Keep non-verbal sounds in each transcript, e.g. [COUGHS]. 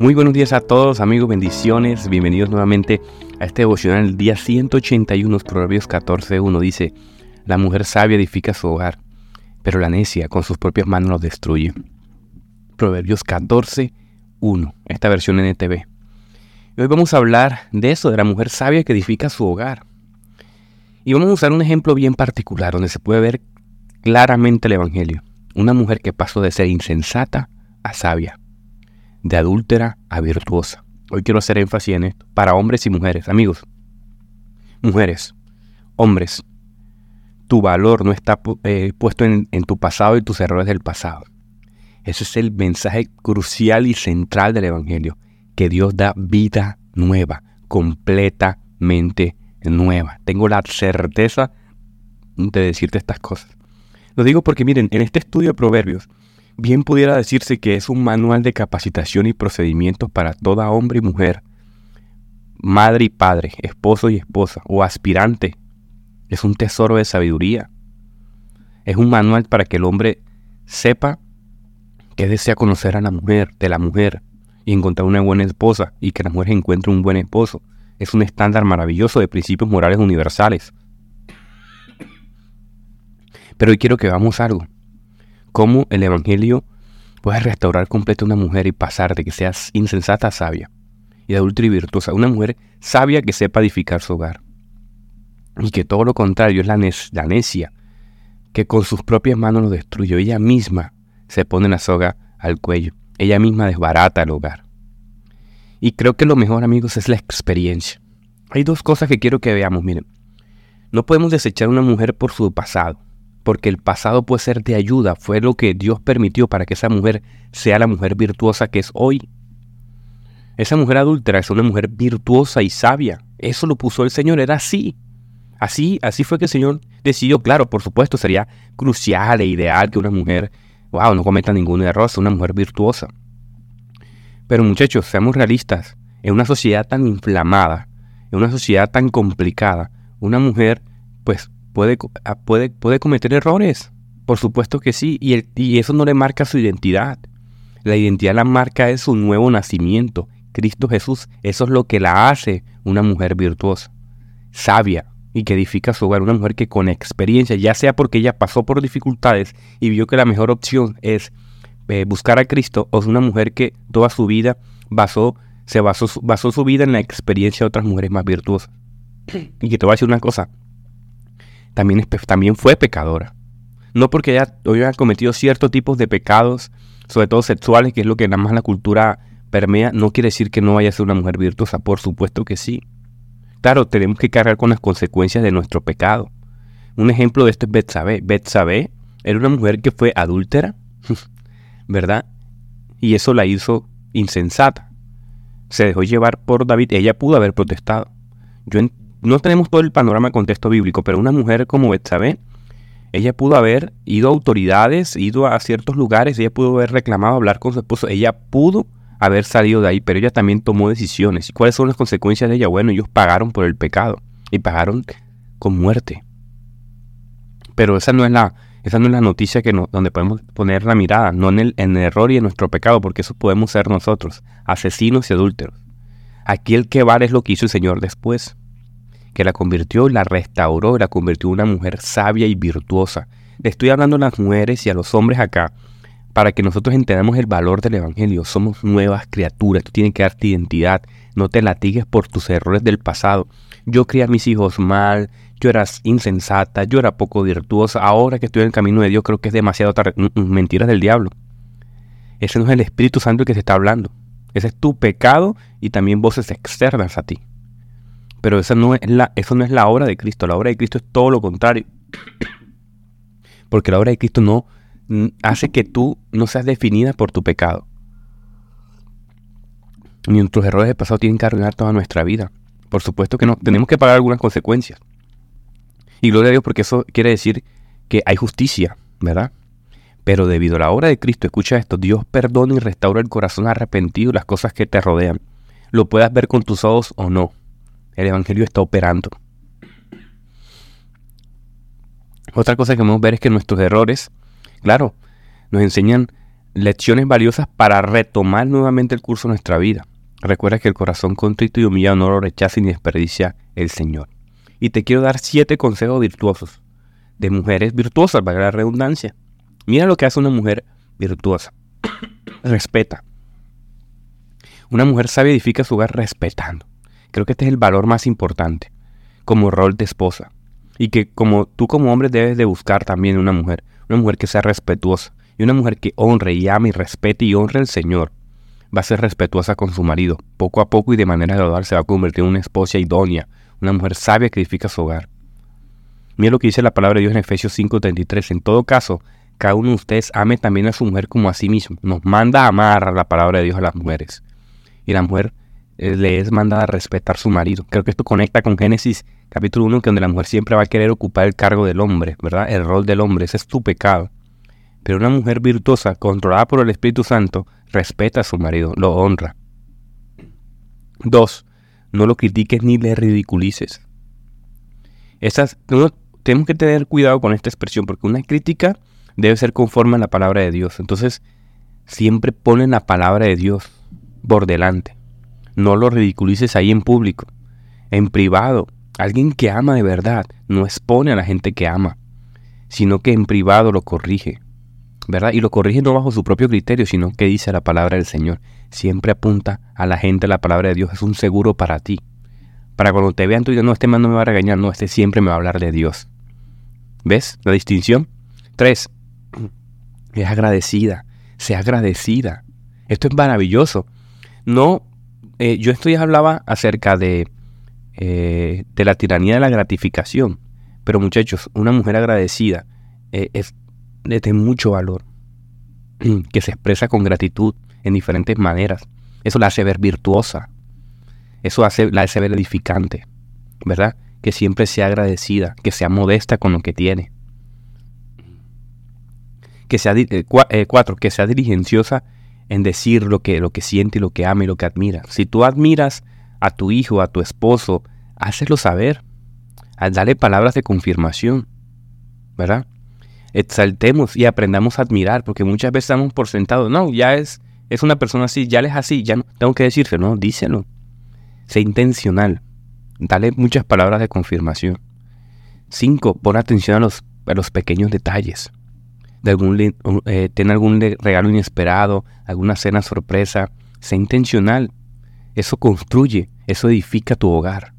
Muy buenos días a todos amigos, bendiciones, bienvenidos nuevamente a este devocional, el día 181, Proverbios 14.1 dice, la mujer sabia edifica su hogar, pero la necia con sus propias manos lo destruye. Proverbios 14.1, esta versión NTV. Y hoy vamos a hablar de eso, de la mujer sabia que edifica su hogar. Y vamos a usar un ejemplo bien particular donde se puede ver claramente el Evangelio. Una mujer que pasó de ser insensata a sabia de adúltera a virtuosa. Hoy quiero hacer énfasis en esto, para hombres y mujeres. Amigos, mujeres, hombres, tu valor no está eh, puesto en, en tu pasado y tus errores del pasado. Ese es el mensaje crucial y central del Evangelio, que Dios da vida nueva, completamente nueva. Tengo la certeza de decirte estas cosas. Lo digo porque miren, en este estudio de Proverbios, bien pudiera decirse que es un manual de capacitación y procedimientos para toda hombre y mujer, madre y padre, esposo y esposa, o aspirante. Es un tesoro de sabiduría. Es un manual para que el hombre sepa que desea conocer a la mujer, de la mujer, y encontrar una buena esposa, y que la mujer encuentre un buen esposo. Es un estándar maravilloso de principios morales universales. Pero hoy quiero que veamos algo cómo el Evangelio puede restaurar completo a una mujer y pasar de que seas insensata a sabia y de adulta y virtuosa. Una mujer sabia que sepa edificar su hogar. Y que todo lo contrario es la, la necia, que con sus propias manos lo destruye. Ella misma se pone la soga al cuello. Ella misma desbarata el hogar. Y creo que lo mejor, amigos, es la experiencia. Hay dos cosas que quiero que veamos. Miren, no podemos desechar a una mujer por su pasado porque el pasado puede ser de ayuda, fue lo que Dios permitió para que esa mujer sea la mujer virtuosa que es hoy. Esa mujer adúltera es una mujer virtuosa y sabia. Eso lo puso el Señor, era así. Así, así fue que el Señor decidió, claro, por supuesto, sería crucial e ideal que una mujer, wow, no cometa ningún error, sea una mujer virtuosa. Pero muchachos, seamos realistas, en una sociedad tan inflamada, en una sociedad tan complicada, una mujer, pues puede, ah, puede, puede cometer errores. Por supuesto que sí, y, el, y eso no le marca su identidad. La identidad la marca es su nuevo nacimiento, Cristo Jesús. Eso es lo que la hace una mujer virtuosa, sabia y que edifica su hogar. Una mujer que con experiencia, ya sea porque ella pasó por dificultades y vio que la mejor opción es eh, buscar a Cristo, o es una mujer que toda su vida basó, se basó, basó su vida en la experiencia de otras mujeres más virtuosas. Y que te voy a decir una cosa, también, también fue pecadora. No porque ella haya cometido ciertos tipos de pecados, sobre todo sexuales, que es lo que nada más la cultura permea, no quiere decir que no vaya a ser una mujer virtuosa, por supuesto que sí. Claro, tenemos que cargar con las consecuencias de nuestro pecado. Un ejemplo de esto es Betsabé. Betsabé era una mujer que fue adúltera, [LAUGHS] ¿verdad? Y eso la hizo insensata. Se dejó llevar por David. Ella pudo haber protestado. Yo, no tenemos todo el panorama contexto bíblico, pero una mujer como Betsabé, ella pudo haber ido a autoridades, ido a ciertos lugares, ella pudo haber reclamado hablar con su esposo, ella pudo haber salido de ahí, pero ella también tomó decisiones. ¿Y cuáles son las consecuencias de ella? Bueno, ellos pagaron por el pecado y pagaron con muerte. Pero esa no es la, esa no es la noticia que donde podemos poner la mirada, no en el, en el error y en nuestro pecado, porque eso podemos ser nosotros, asesinos y adúlteros. Aquí el que vale es lo que hizo el Señor después que la convirtió, la restauró, la convirtió en una mujer sabia y virtuosa. Le estoy hablando a las mujeres y a los hombres acá para que nosotros entendamos el valor del Evangelio. Somos nuevas criaturas, tú tienes que darte identidad, no te latigues por tus errores del pasado. Yo crié a mis hijos mal, yo era insensata, yo era poco virtuosa, ahora que estoy en el camino de Dios creo que es demasiado tarde. Mentiras del diablo. Ese no es el Espíritu Santo el que se está hablando. Ese es tu pecado y también voces externas a ti. Pero esa no es la, eso no es la obra de Cristo. La obra de Cristo es todo lo contrario. Porque la obra de Cristo no hace que tú no seas definida por tu pecado. Ni nuestros errores del pasado tienen que arruinar toda nuestra vida. Por supuesto que no. Tenemos que pagar algunas consecuencias. Y gloria a Dios porque eso quiere decir que hay justicia, ¿verdad? Pero debido a la obra de Cristo, escucha esto, Dios perdona y restaura el corazón arrepentido las cosas que te rodean. Lo puedas ver con tus ojos o no. El Evangelio está operando. Otra cosa que vamos a ver es que nuestros errores, claro, nos enseñan lecciones valiosas para retomar nuevamente el curso de nuestra vida. Recuerda que el corazón contrito y humillado no lo rechaza ni desperdicia el Señor. Y te quiero dar siete consejos virtuosos de mujeres virtuosas, para la redundancia. Mira lo que hace una mujer virtuosa. [COUGHS] Respeta. Una mujer sabia edifica su hogar respetando. Creo que este es el valor más importante como rol de esposa. Y que como tú como hombre debes de buscar también una mujer. Una mujer que sea respetuosa. Y una mujer que honre y ame y respete y honre al Señor va a ser respetuosa con su marido. Poco a poco y de manera gradual se va a convertir en una esposa idónea, una mujer sabia que edifica su hogar. Mira lo que dice la palabra de Dios en Efesios 5:33. En todo caso, cada uno de ustedes ame también a su mujer como a sí mismo. Nos manda a amar la palabra de Dios a las mujeres. Y la mujer le es mandada a respetar su marido. Creo que esto conecta con Génesis capítulo 1, que donde la mujer siempre va a querer ocupar el cargo del hombre, ¿verdad? El rol del hombre, ese es tu pecado. Pero una mujer virtuosa, controlada por el Espíritu Santo, respeta a su marido, lo honra. Dos, no lo critiques ni le ridiculices. Esas, tenemos que tener cuidado con esta expresión, porque una crítica debe ser conforme a la palabra de Dios. Entonces, siempre ponen la palabra de Dios por delante. No lo ridiculices ahí en público. En privado, alguien que ama de verdad no expone a la gente que ama, sino que en privado lo corrige. ¿verdad? Y lo corrige no bajo su propio criterio, sino que dice la palabra del Señor. Siempre apunta a la gente la palabra de Dios, es un seguro para ti. Para cuando te vean tú y no, este man no me va a regañar, no, este siempre me va a hablar de Dios. ¿Ves la distinción? Tres, [CLEARS THROAT] es agradecida, sea agradecida. Esto es maravilloso. No, eh, yo esto ya hablaba acerca de, eh, de la tiranía de la gratificación. Pero muchachos, una mujer agradecida eh, es de mucho valor, [CLEARS THROAT] que se expresa con gratitud en diferentes maneras. Eso la hace ver virtuosa, eso hace, la hace ver edificante, ¿verdad? Que siempre sea agradecida, que sea modesta con lo que tiene. Que sea, cuatro, que sea diligenciosa en decir lo que, lo que siente lo que ama y lo que admira. Si tú admiras a tu hijo, a tu esposo, hácelo saber. Dale palabras de confirmación, ¿verdad? exaltemos y aprendamos a admirar, porque muchas veces estamos por sentado, no, ya es, es una persona así, ya es así, ya no tengo que decirse, no, díselo. Sé intencional. Dale muchas palabras de confirmación. Cinco, pon atención a los, a los pequeños detalles. De algún, eh, ten algún regalo inesperado, alguna cena sorpresa. Sé intencional. Eso construye, eso edifica tu hogar.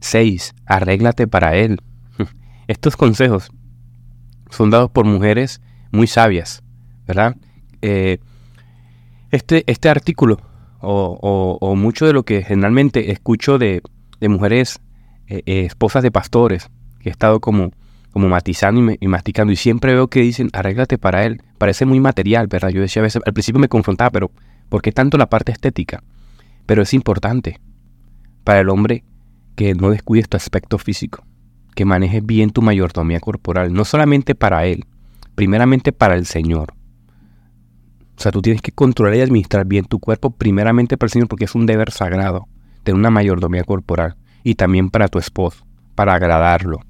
Seis, arréglate para él. [LAUGHS] Estos consejos son dados por mujeres muy sabias, ¿verdad? Eh, este, este artículo, o, mucho de lo que generalmente escucho de, mujeres eh, eh, esposas de pastores, que he estado como, como matizando y, masticando, y siempre veo que dicen, arréglate para él, parece muy material, ¿verdad? Yo decía a veces, al principio me confrontaba, pero ¿por qué tanto la parte estética? Pero es importante para el hombre que no descuides tu aspecto físico que manejes bien tu mayordomía corporal, no solamente para Él, primeramente para el Señor. O sea, tú tienes que controlar y administrar bien tu cuerpo, primeramente para el Señor, porque es un deber sagrado tener una mayordomía corporal, y también para tu esposo, para agradarlo.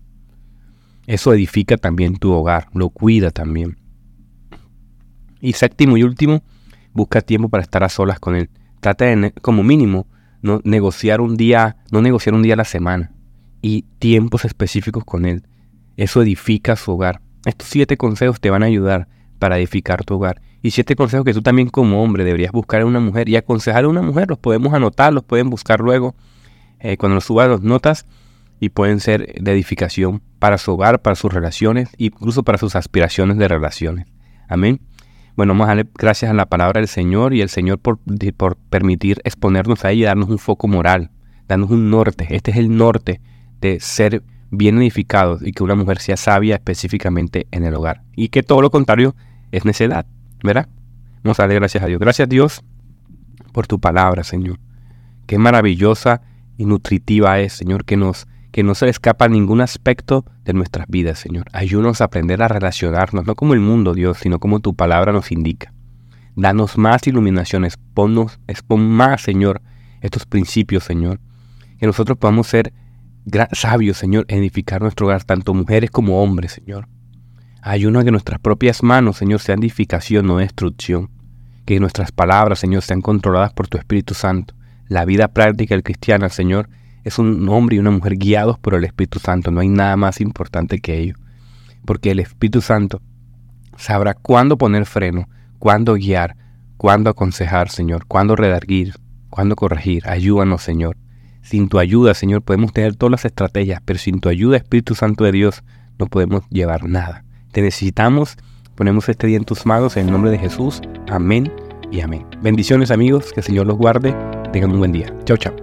Eso edifica también tu hogar, lo cuida también. Y séptimo y último, busca tiempo para estar a solas con Él. Trata de, como mínimo, no negociar un día, no negociar un día a la semana y tiempos específicos con Él. Eso edifica su hogar. Estos siete consejos te van a ayudar para edificar tu hogar. Y siete consejos que tú también como hombre deberías buscar en una mujer y aconsejar a una mujer. Los podemos anotar, los pueden buscar luego eh, cuando los suban las notas y pueden ser de edificación para su hogar, para sus relaciones, incluso para sus aspiraciones de relaciones. Amén. Bueno, vamos a darle gracias a la palabra del Señor y el Señor por, por permitir exponernos a ella y darnos un foco moral, darnos un norte. Este es el norte de ser bien edificados y que una mujer sea sabia específicamente en el hogar. Y que todo lo contrario es necedad, ¿verdad? Vamos a darle gracias a Dios. Gracias Dios por tu palabra, Señor. Qué maravillosa y nutritiva es, Señor, que nos que no se le escapa ningún aspecto de nuestras vidas, Señor. Ayúdanos a aprender a relacionarnos, no como el mundo, Dios, sino como tu palabra nos indica. Danos más iluminaciones, ponnos, expon más, Señor, estos principios, Señor. Que nosotros podamos ser sabio, Señor, edificar nuestro hogar, tanto mujeres como hombres, Señor. Ayúdanos a que nuestras propias manos, Señor, sean edificación, no destrucción. Que nuestras palabras, Señor, sean controladas por tu Espíritu Santo. La vida práctica del cristiano, Señor, es un hombre y una mujer guiados por el Espíritu Santo. No hay nada más importante que ello. Porque el Espíritu Santo sabrá cuándo poner freno, cuándo guiar, cuándo aconsejar, Señor, cuándo redarguir, cuándo corregir. Ayúdanos, Señor. Sin tu ayuda, Señor, podemos tener todas las estrategias, pero sin tu ayuda, Espíritu Santo de Dios, no podemos llevar nada. Te necesitamos. Ponemos este día en tus manos en el nombre de Jesús. Amén y amén. Bendiciones amigos, que el Señor los guarde. Tengan un buen día. Chao, chao.